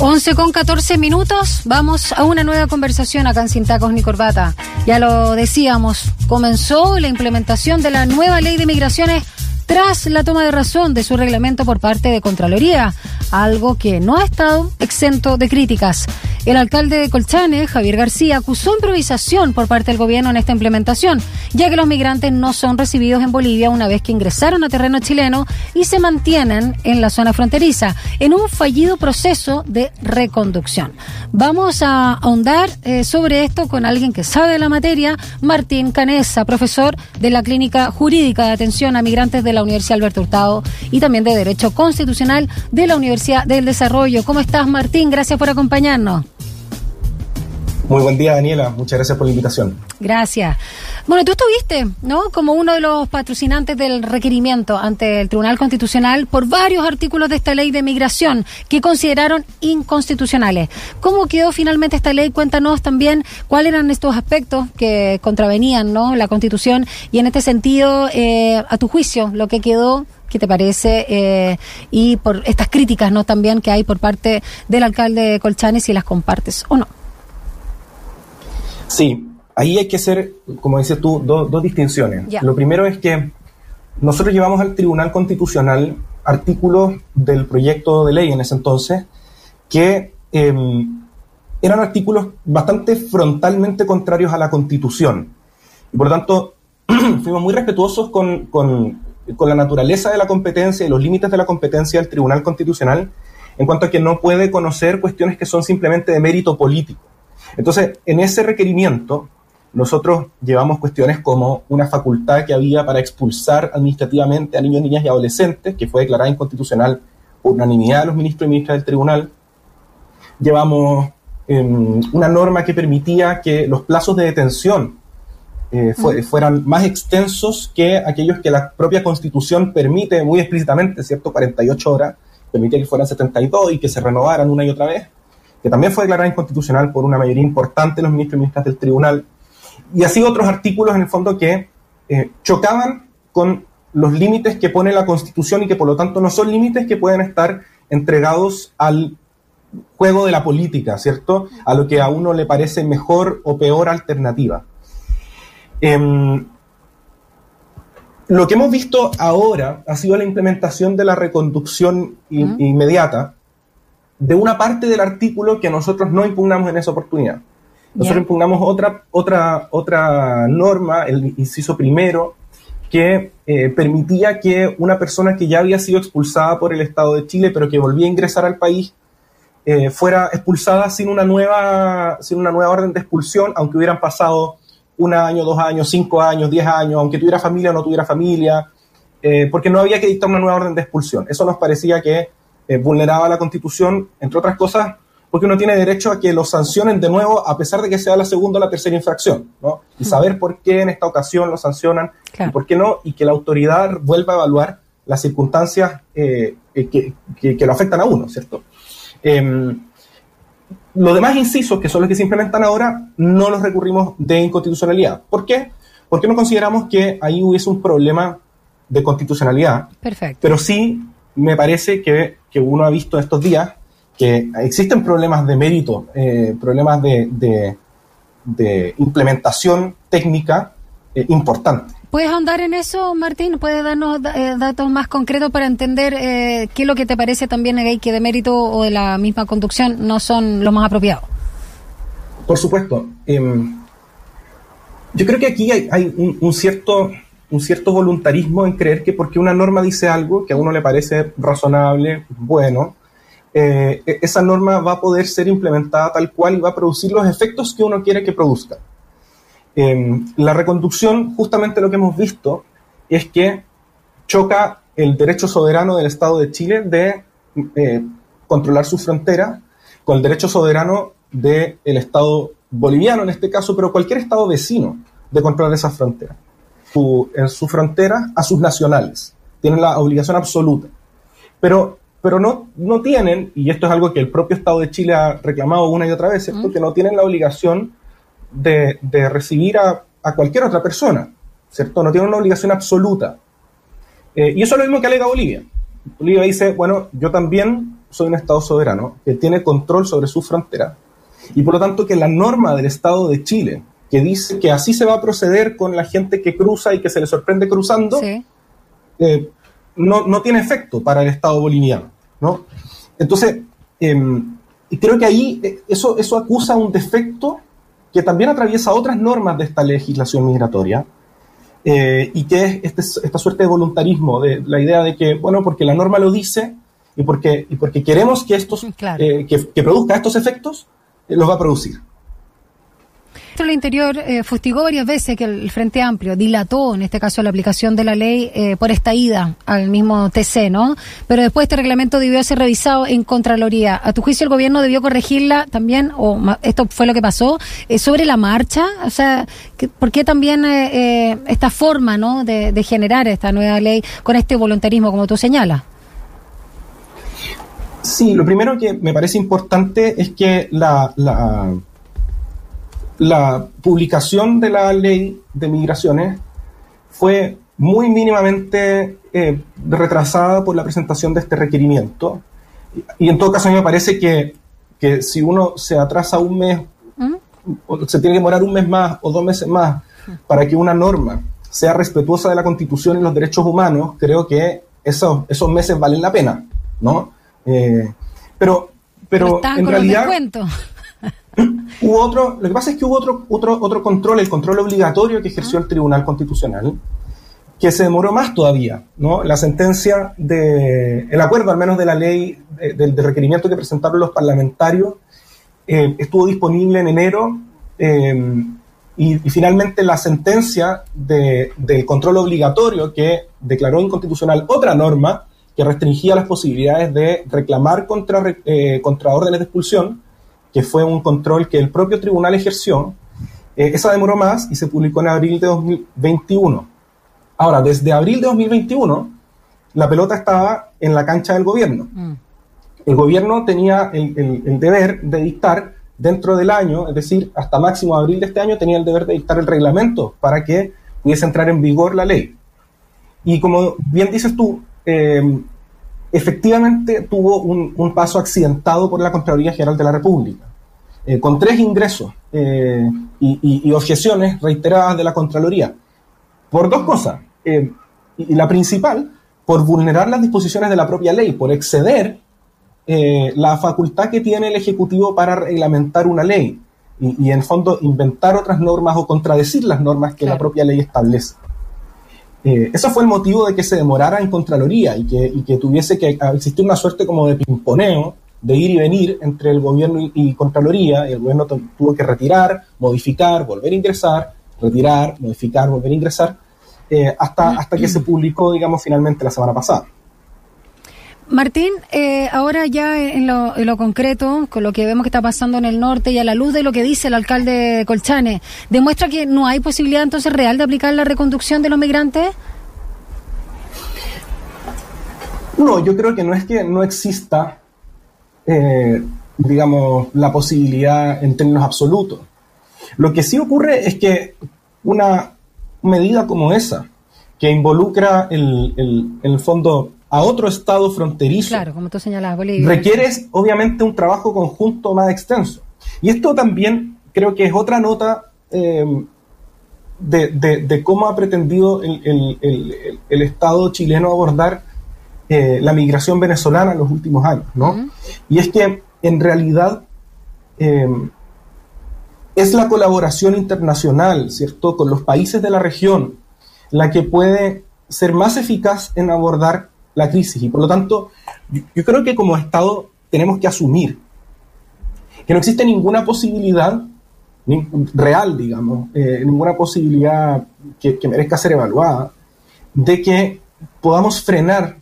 11 con 14 minutos, vamos a una nueva conversación acá en Sin Tacos ni Corbata. Ya lo decíamos, comenzó la implementación de la nueva ley de migraciones tras la toma de razón de su reglamento por parte de Contraloría, algo que no ha estado exento de críticas. El alcalde de Colchane, Javier García, acusó improvisación por parte del gobierno en esta implementación, ya que los migrantes no son recibidos en Bolivia una vez que ingresaron a terreno chileno y se mantienen en la zona fronteriza, en un fallido proceso de reconducción. Vamos a ahondar eh, sobre esto con alguien que sabe de la materia, Martín Canesa, profesor de la Clínica Jurídica de Atención a Migrantes de la Universidad Alberto Hurtado y también de Derecho Constitucional de la Universidad del Desarrollo. ¿Cómo estás, Martín? Gracias por acompañarnos. Muy buen día, Daniela. Muchas gracias por la invitación. Gracias. Bueno, tú estuviste, ¿no? Como uno de los patrocinantes del requerimiento ante el Tribunal Constitucional por varios artículos de esta ley de migración que consideraron inconstitucionales. ¿Cómo quedó finalmente esta ley? Cuéntanos también cuáles eran estos aspectos que contravenían, ¿no? La Constitución y en este sentido, eh, a tu juicio, lo que quedó ¿Qué te parece? Eh, y por estas críticas, ¿no? También que hay por parte del alcalde de Colchane, si las compartes o no. Sí, ahí hay que hacer, como dices tú, dos distinciones. Lo primero es que nosotros llevamos al Tribunal Constitucional artículos del proyecto de ley en ese entonces que em, eran artículos bastante frontalmente contrarios a la Constitución. Y por lo tanto, fuimos muy respetuosos con, con, con la naturaleza de la competencia y los límites de la competencia del Tribunal Constitucional en cuanto a que no puede conocer cuestiones que son simplemente de mérito político. Entonces, en ese requerimiento, nosotros llevamos cuestiones como una facultad que había para expulsar administrativamente a niños, niñas y adolescentes, que fue declarada inconstitucional por unanimidad de los ministros y ministras del tribunal. Llevamos em, una norma que permitía que los plazos de detención eh, fueran más extensos que aquellos que la propia constitución permite muy explícitamente, ¿cierto? 48 horas, permitía que fueran 72 y que se renovaran una y otra vez que también fue declarada inconstitucional por una mayoría importante de los ministros y ministras del tribunal, y así otros artículos en el fondo que eh, chocaban con los límites que pone la Constitución y que por lo tanto no son límites que pueden estar entregados al juego de la política, ¿cierto? A lo que a uno le parece mejor o peor alternativa. Em, lo que hemos visto ahora ha sido la implementación de la reconducción inmediata, de una parte del artículo que nosotros no impugnamos en esa oportunidad. Nosotros impugnamos otra, otra, otra norma, el inciso primero, que eh, permitía que una persona que ya había sido expulsada por el Estado de Chile, pero que volvía a ingresar al país, eh, fuera expulsada sin una, nueva, sin una nueva orden de expulsión, aunque hubieran pasado un año, dos años, cinco años, diez años, aunque tuviera familia o no tuviera familia, eh, porque no había que dictar una nueva orden de expulsión. Eso nos parecía que eh, vulneraba la Constitución, entre otras cosas, porque uno tiene derecho a que lo sancionen de nuevo, a pesar de que sea la segunda o la tercera infracción, ¿no? Y saber por qué en esta ocasión lo sancionan y por qué no, y que la autoridad vuelva a evaluar las circunstancias eh, que, que, lo afectan a uno, ¿cierto? Em, los demás incisos, que son los que se implementan ahora, no los recurrimos de inconstitucionalidad. ¿Por qué? Porque no consideramos que ahí hubiese un problema de constitucionalidad. Perfecto. Pero sí me parece que, uno ha visto estos días que existen problemas de mérito, eh, problemas de, implementación técnica eh, importantes. ¿Puedes ahondar en eso, Martín? ¿Puedes darnos eh, datos más concretos para entender qué es lo que te parece también que de mérito o de la misma conducción no son los más apropiados? Por supuesto. Em, yo creo que aquí hay, un, cierto un cierto voluntarismo en creer que porque una norma dice algo que a uno le parece razonable, bueno, eh, e-, esa norma va a poder ser implementada tal cual y va a producir los efectos que uno quiere que produzca. Em, la reconducción, justamente lo que hemos visto, es que choca el derecho soberano del Estado de Chile de eh, controlar su frontera con el derecho soberano del Estado boliviano en este caso, pero cualquier Estado vecino de controlar esa en su frontera a sus nacionales. Tienen la obligación absoluta. Pero, pero no, no tienen, y esto es algo que el propio Estado de Chile ha reclamado una y otra vez, ¿cierto? Que no tienen la obligación de, recibir a, cualquier otra persona, ¿cierto? No tienen una obligación absoluta. Eh, y eso es lo mismo que alega Bolivia. Bolivia dice, bueno, yo también soy un Estado soberano que tiene control sobre su frontera y por lo tanto que la norma del Estado de Chile, que dice que así se va a proceder con la gente que cruza y que se le sorprende cruzando, eh, no, no, tiene efecto para el Estado boliviano. ¿no? Entonces, em, creo que ahí eh, eso, eso acusa un defecto que también atraviesa otras normas de esta legislación migratoria, eh, y que es este, esta suerte de voluntarismo, de la idea de que, bueno, porque la norma lo dice y porque, y porque queremos que, estos, que, que, produzca estos efectos, los va a producir el Interior eh, fustigó varias veces que el Frente Amplio dilató, en este caso, la aplicación de la ley eh, por esta ida al mismo TC, ¿no? Pero después este reglamento debió ser revisado en Contraloría. ¿A tu juicio el gobierno debió corregirla también, o esto fue lo que pasó, eh, sobre la marcha? O sea, ¿por qué también esta forma, ¿no?, de, generar esta nueva ley con este voluntarismo, como tú señalas? Sí, lo primero que me parece importante es que la, la publicación de la ley de migraciones fue muy mínimamente eh, retrasada por la presentación de este requerimiento. Y, en todo caso, a mí me parece que, si uno se atrasa un mes, ¿Mm? se tiene que demorar un mes más o dos meses más para que una norma sea respetuosa de la Constitución y los derechos humanos, creo que esos, esos meses valen la pena, ¿no? Eh, pero, pero en realidad... hubo otro, lo que pasa es que hubo otro, otro, otro control, el control obligatorio que ejerció el Tribunal Constitucional, que se demoró más todavía, ¿no? La sentencia de, el acuerdo al menos de la ley, del requerimiento que presentaron los parlamentarios, eh, estuvo disponible en enero eh, y, finalmente la sentencia de, del control obligatorio que declaró inconstitucional otra norma que restringía las posibilidades de reclamar contra, eh, contra órdenes de expulsión, que fue un control que el propio tribunal ejerció, eh, esa demoró más y se publicó en abril de 2021. Ahora, desde abril de 2021, la pelota estaba en la cancha del gobierno. Mm. El gobierno tenía el, deber de dictar dentro del año, es decir, hasta máximo abril de este año, tenía el deber de dictar el reglamento para que pudiese entrar en vigor la ley. Y como bien dices tú, eh, efectivamente tuvo un, paso accidentado por la Contraloría General de la República, eh, con tres ingresos eh, y, objeciones reiteradas de la Contraloría, por dos cosas. Eh, y la principal, por vulnerar las disposiciones de la propia ley, por exceder la facultad que tiene el Ejecutivo para reglamentar una ley y, en fondo inventar otras normas o contradecir las normas que la propia ley establece. Eh, eso fue el motivo de que se demorara en Contraloría y que, tuviese que existir una suerte como de pimponeo, de ir y venir entre el gobierno y, Contraloría, y el gobierno tuvo que retirar, modificar, volver a ingresar, retirar, modificar, volver a ingresar, eh, hasta, hasta que se publicó, digamos, finalmente la semana pasada. Martín, eh, ahora ya en lo, concreto, con lo que vemos que está pasando en el norte y a la luz de lo que dice el alcalde Colchane, ¿demuestra que no hay posibilidad entonces real de aplicar la reconducción de los migrantes? No, yo creo que no es que no exista, eh, digamos, la posibilidad en términos absolutos. Lo que sí ocurre es que una medida como esa, que involucra el, el, en el fondo a otro estado fronterizo. Claro, como tú señalabas, Bolivia. Requiere obviamente un trabajo conjunto más extenso. Y esto también creo que es otra nota em, de, cómo ha pretendido el, Estado chileno abordar eh, la migración venezolana en los últimos años, ¿no? Y es que en realidad em, es la colaboración internacional, ¿cierto?, con los países de la región la que puede ser más eficaz en abordar la crisis. Y por lo tanto, yo, creo que como Estado tenemos que asumir que no existe ninguna posibilidad real, digamos, eh, ninguna posibilidad que, merezca ser evaluada, de que podamos frenar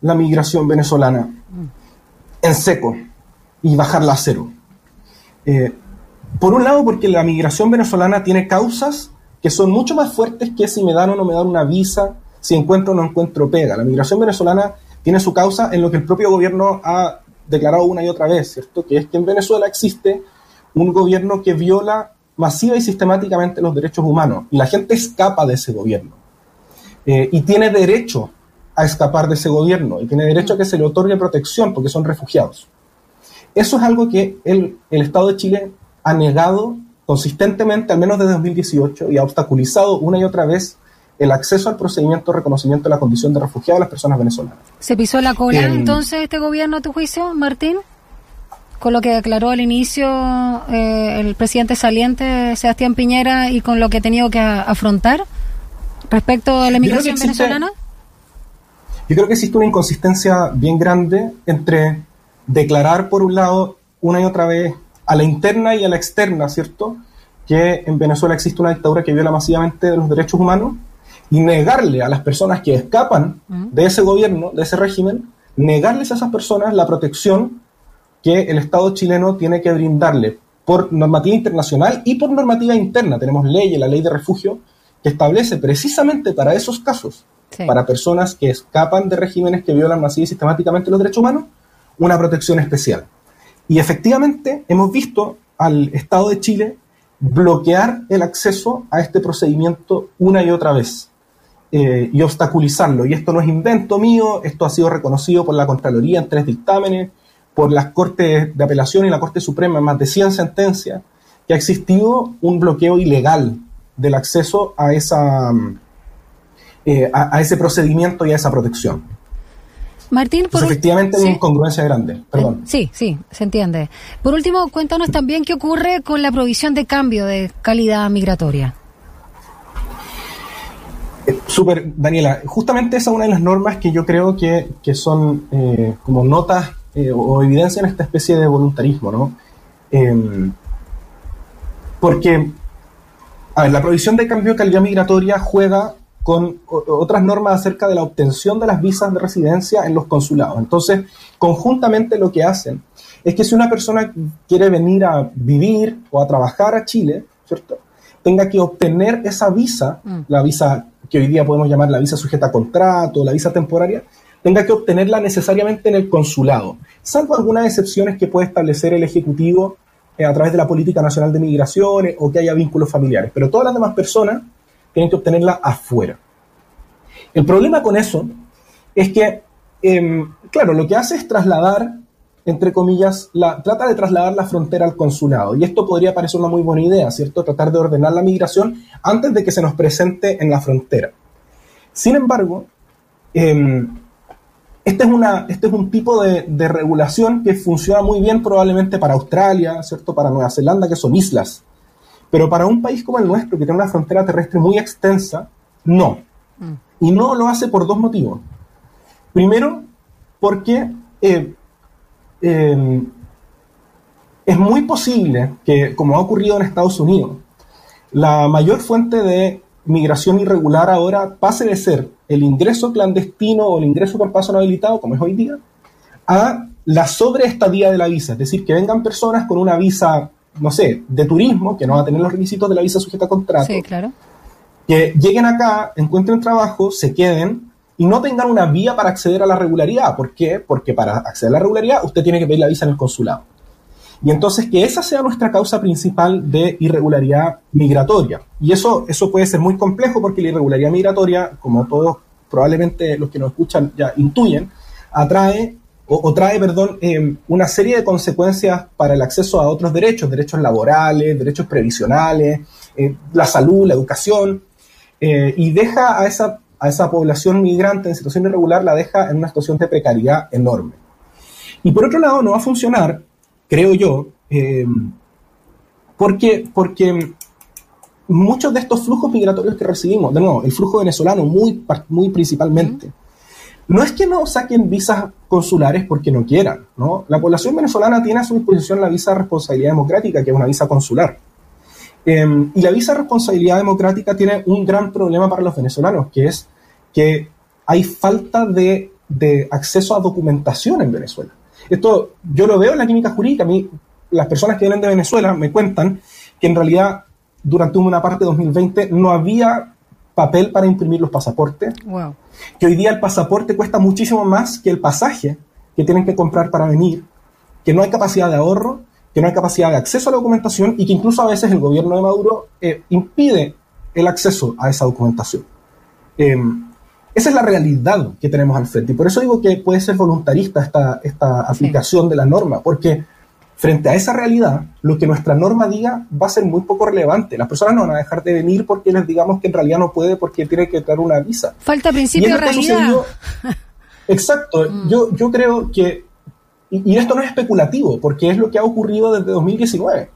la migración venezolana en seco y bajarla a cero. Eh, por un lado, porque la migración venezolana tiene causas que son mucho más fuertes que si me dan o no me dan una visa si encuentro o no encuentro pega. La migración venezolana tiene su causa en lo que el propio gobierno ha declarado una y otra vez, ¿cierto? Que es que en Venezuela existe un gobierno que viola masiva y sistemáticamente los derechos humanos y la gente escapa de ese gobierno eh, y tiene derecho a escapar de ese gobierno y tiene derecho a que se le otorgue protección porque son refugiados. Eso es algo que el, el Estado de Chile ha negado consistentemente, al menos desde 2018, y ha obstaculizado una y otra vez el acceso al procedimiento de reconocimiento de la condición de refugiado a las personas venezolanas. ¿Se pisó la cola entonces este gobierno a tu juicio, Martín? Con lo que declaró al inicio eh, el presidente saliente Sebastián Piñera y con lo que ha tenido que afrontar respecto a la emigración venezolana? Yo creo que existe una inconsistencia bien grande entre declarar, por un lado, una y otra vez a la interna y a la externa, ¿cierto? Que en Venezuela existe una dictadura que viola masivamente los derechos humanos y negarle a las personas que escapan de ese gobierno, de ese régimen, negarles a esas personas la protección que el Estado chileno tiene que brindarle por normativa internacional y por normativa interna. Tenemos leyes, la ley de refugio, que establece precisamente para esos casos, para personas que escapan de regímenes que violan masiva y sistemáticamente los derechos humanos, una protección especial. Y efectivamente hemos visto al Estado de Chile bloquear el acceso a este procedimiento una y otra vez. Eh, y obstaculizarlo. Y esto no es invento mío, esto ha sido reconocido por la Contraloría en tres dictámenes, por las Cortes de Apelación y la Corte Suprema en más de 100 sentencias, que ha existido un bloqueo ilegal del acceso a, esa, eh, a, ese procedimiento y a esa protección. Martín, por efectivamente hay una incongruencia grande. Perdón. Sí, sí, se entiende. Por último, cuéntanos también qué ocurre con la provisión de cambio de calidad migratoria. Súper, Daniela. Justamente esa es una de las normas que yo creo que, son eh, como notas eh, o evidencian esta especie de voluntarismo, ¿no? Em, porque, a ver, la provisión de cambio de calidad migratoria juega con otras normas acerca de la obtención de las visas de residencia en los consulados. Entonces, conjuntamente lo que hacen es que si una persona quiere venir a vivir o a trabajar a Chile, ¿cierto? tenga que obtener esa visa, mm. la visa que hoy día podemos llamar la visa sujeta a contrato, la visa temporaria, tenga que obtenerla necesariamente en el consulado, salvo algunas excepciones que puede establecer el Ejecutivo eh, a través de la Política Nacional de Migraciones o que haya vínculos familiares. Pero todas las demás personas tienen que obtenerla afuera. El problema con eso es que, em, claro, lo que hace es trasladar, entre comillas, la, trata de trasladar la frontera al consulado. Y esto podría parecer una muy buena idea, ¿cierto? Tratar de ordenar la migración antes de que se nos presente en la frontera. Sin embargo, em, este, es una, este es un tipo de, de, regulación que funciona muy bien probablemente para Australia, ¿cierto? Para Nueva Zelanda, que son islas. Pero para un país como el nuestro, que tiene una frontera terrestre muy extensa, no. Mm. Y no lo hace por dos motivos. Primero, porque eh, em, es muy posible que, como ha ocurrido en Estados Unidos, la mayor fuente de migración irregular ahora pase de ser el ingreso clandestino o el ingreso por paso no habilitado, como es hoy día, a la sobreestadía de la visa. Es decir, que vengan personas con una visa, no sé, de turismo, que no va a tener los requisitos de la visa sujeta a contrato. Sí, claro que lleguen acá, encuentren trabajo, se queden y no tengan una vía para acceder a la regularidad. ¿Por qué? Porque para acceder a la regularidad usted tiene que pedir la visa en el consulado. Y entonces que esa sea nuestra causa principal de irregularidad migratoria. Y eso, eso puede ser muy complejo porque la irregularidad migratoria, como todos probablemente los que nos escuchan ya intuyen, atrae o, trae, perdón, em, una serie de consecuencias para el acceso a otros derechos, derechos laborales, derechos previsionales, eh, la salud, la educación, eh, y deja a esa, a esa población migrante en situación irregular, la deja en una situación de precariedad enorme. Y por otro lado, no va a funcionar, creo yo, eh, porque, porque muchos de estos flujos migratorios que recibimos, de nuevo, el flujo venezolano muy, muy principalmente, no es que no saquen visas consulares porque no quieran, ¿no? La población venezolana tiene a su disposición la visa de responsabilidad democrática, que es una visa consular. Em, y la visa de responsabilidad democrática tiene un gran problema para los venezolanos, que es que hay falta de, acceso a documentación en Venezuela. Esto yo lo veo en la química jurídica. A mí, las personas que vienen de Venezuela me cuentan que en realidad durante una parte de 2020 no había papel para imprimir los pasaportes. Que hoy día el pasaporte cuesta muchísimo más que el pasaje que tienen que comprar para venir. Que no hay capacidad de ahorro que no hay capacidad de acceso a la documentación y que incluso a veces el gobierno de Maduro eh, impide el acceso a esa documentación. Eh, esa es la realidad que tenemos al frente. Y por eso digo que puede ser voluntarista esta, esta aplicación de la norma, porque frente a esa realidad, lo que nuestra norma diga va a ser muy poco relevante. Las personas no van a dejar de venir porque les digamos que en realidad no puede porque tiene que traer una visa. Falta principio de realidad. Exacto. Mm. Yo, yo creo que, y, y, esto no es especulativo, porque es lo que ha ocurrido desde 2019.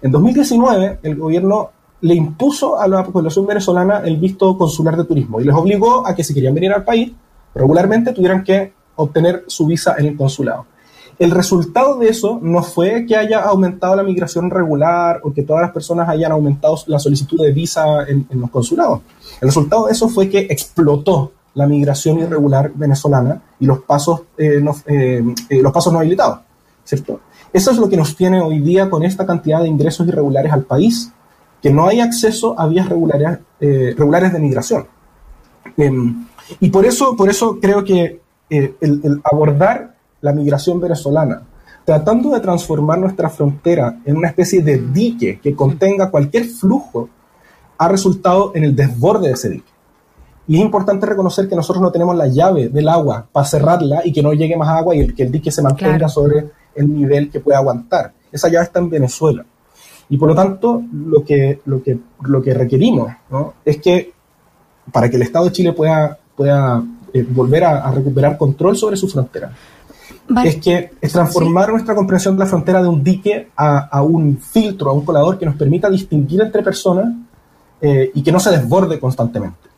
En 2019, el gobierno le impuso a la población venezolana el visto consular de turismo y les obligó a que si querían venir al país, regularmente tuvieran que obtener su visa en el consulado. El resultado de eso no fue que haya aumentado la migración regular o que todas las personas hayan aumentado la solicitud de visa en, los consulados. El resultado de eso fue que explotó la migración irregular venezolana y los pasos, eh, no, eh, eh, los pasos no habilitados, ¿cierto? Eso es lo que nos tiene hoy día con esta cantidad de ingresos irregulares al país que no hay acceso a vías regulares, regulares de migración. Em, y por eso, por eso creo que el, abordar la migración venezolana, tratando de transformar nuestra frontera en una especie de dique que contenga cualquier flujo, ha resultado en el desborde de ese dique. Y es importante reconocer que nosotros no tenemos la llave del agua para cerrarla y que no llegue más agua y que el dique se mantenga sobre el nivel que pueda aguantar. Esa llave está en Venezuela. Y por lo tanto, lo que, lo que, lo que requerimos es que para que el Estado de Chile pueda, pueda eh, volver a, recuperar control sobre su frontera, es que es transformar nuestra comprensión de la frontera de un dique a, un filtro, a un colador que nos permita distinguir entre personas eh, y que no se desborde constantemente.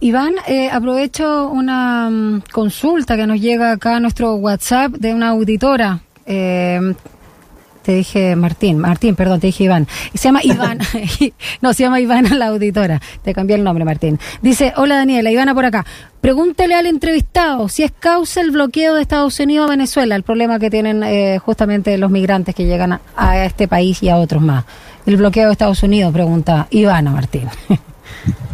Iván, eh, aprovecho una mm, consulta que nos llega acá a nuestro WhatsApp de una auditora. Eh, te dije Martín, Martín, perdón, te dije Iván. Se llama Iván, no, se llama Ivana la auditora, te cambié el nombre, Martín. Dice, hola Daniela, Ivana por acá. Pregúntele al entrevistado si es causa el bloqueo de Estados Unidos a Venezuela, el problema que tienen eh, justamente los migrantes que llegan a, este país y a otros más. El bloqueo de Estados Unidos, pregunta Ivana Martín.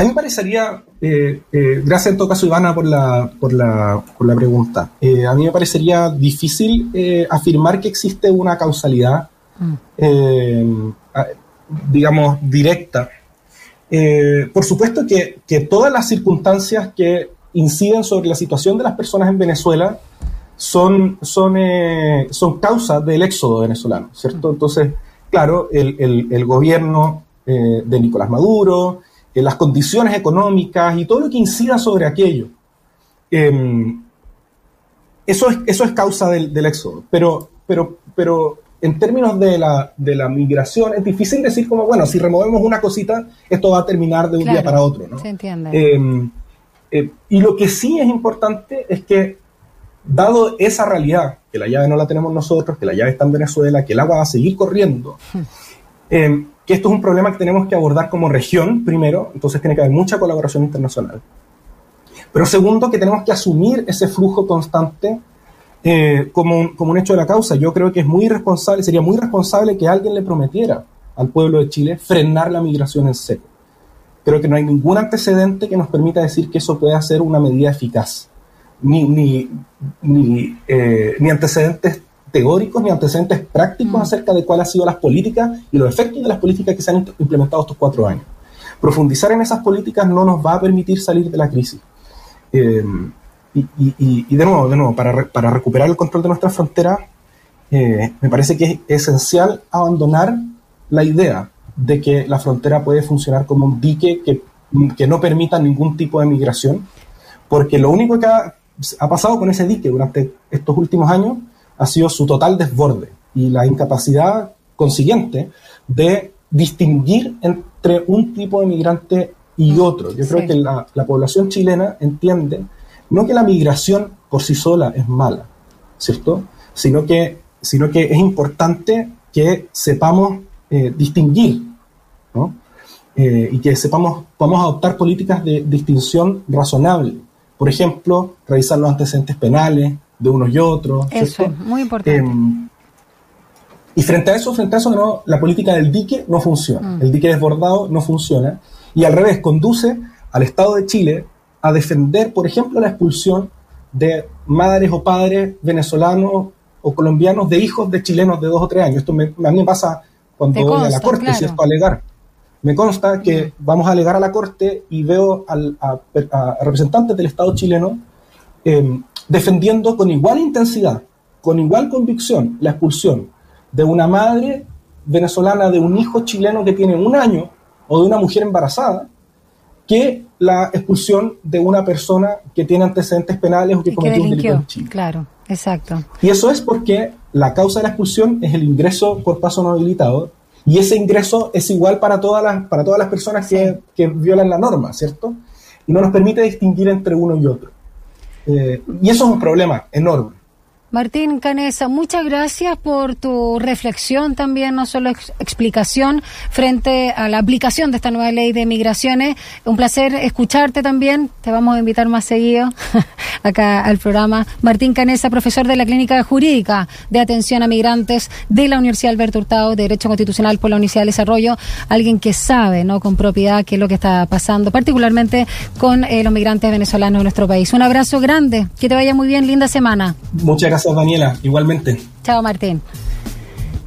A mí me parecería, eh, eh, gracias en todo caso Ivana por la, por la, por la pregunta, eh, a mí me parecería difícil afirmar que existe una causalidad, mm. digamos, directa. por supuesto que, que, todas las circunstancias que inciden sobre la situación de las personas en Venezuela son, son, son causa del éxodo venezolano, ¿cierto? Mm. Entonces, claro, el, el, el gobierno de Nicolás Maduro, las condiciones económicas y todo lo que incida sobre aquello. Em, eso, es, eso es causa del, éxodo. Pero, pero, pero en términos de la, de la migración, es difícil decir como, bueno, si removemos una cosita, esto va a terminar de un día para otro. ¿no? Se entiende. Em, eh, y lo que sí es importante es que, dado esa realidad, que la llave no la tenemos nosotros, que la llave está en Venezuela, que el agua va a seguir corriendo, eh, que esto es un problema que tenemos que abordar como región, primero, entonces tiene que haber mucha colaboración internacional. Pero segundo, que tenemos que asumir ese flujo constante eh, como, un, como un hecho de la causa. Yo creo que es muy irresponsable, sería muy irresponsable que alguien le prometiera al pueblo de Chile frenar la migración en seco. Creo que no hay ningún antecedente que nos permita decir que eso pueda ser una medida eficaz. Ni, ni, ni, eh, ni antecedentes teóricos ni antecedentes prácticos mm. acerca de cuáles han sido las políticas y los efectos de las políticas que se han implementado estos cuatro años. Profundizar en esas políticas no nos va a permitir salir de la crisis. Eh, y, de nuevo, de nuevo para, para, recuperar el control de nuestra frontera, eh, me parece que es esencial abandonar la idea de que la frontera puede funcionar como un dique que, que no permita ningún tipo de migración, porque lo único que ha, ha pasado con ese dique durante estos últimos años ha sido su total desborde y la incapacidad consiguiente de distinguir entre un tipo de migrante y otro. Yo creo que la, población chilena entiende no que la migración por sí sola es mala, ¿cierto? Sino que, sino que es importante que sepamos eh, distinguir, ¿no? Eh, y que sepamos, podamos adoptar políticas de distinción razonable. Por ejemplo, revisar los antecedentes penales, de unos y otros. Eso, muy importante. Em, y frente a eso, frente a eso, no, la política del dique no funciona. Mm. El dique desbordado no funciona. Y al revés, conduce al Estado de Chile a defender, por ejemplo, la expulsión de madres o padres venezolanos o colombianos de hijos de chilenos de dos o tres años. Esto a mí me pasa cuando voy a la corte, es para alegar. Me consta que vamos a alegar a la Corte y veo a, representantes del Estado chileno em, defendiendo con igual intensidad, con igual convicción, la expulsión de una madre venezolana de un hijo chileno que tiene un año o de una mujer embarazada que la expulsión de una persona que tiene antecedentes penales o que cometió un delito en Chile. Claro, exacto. Y eso es porque la causa de la expulsión es el ingreso por paso no habilitado y ese ingreso es igual para todas las, para todas las personas que, que violan la norma, ¿cierto? Y no nos permite distinguir entre uno y otro. Eh, y eso es un problema enorme. Martín Canesa, muchas gracias por tu reflexión también, no solo explicación frente a la aplicación de esta nueva ley de migraciones. Un placer escucharte también. Te vamos a invitar más seguido acá al programa. Martín Canesa, profesor de la Clínica Jurídica de Atención a Migrantes de la Universidad Alberto Hurtado de Derecho Constitucional por la Universidad de Desarrollo. Alguien que sabe, ¿no? Con propiedad qué es lo que está pasando, particularmente con eh, los migrantes venezolanos en nuestro país. Un abrazo grande. Que te vaya muy bien. Linda semana. Muchas gracias. Daniela, igualmente. Chao, Martín.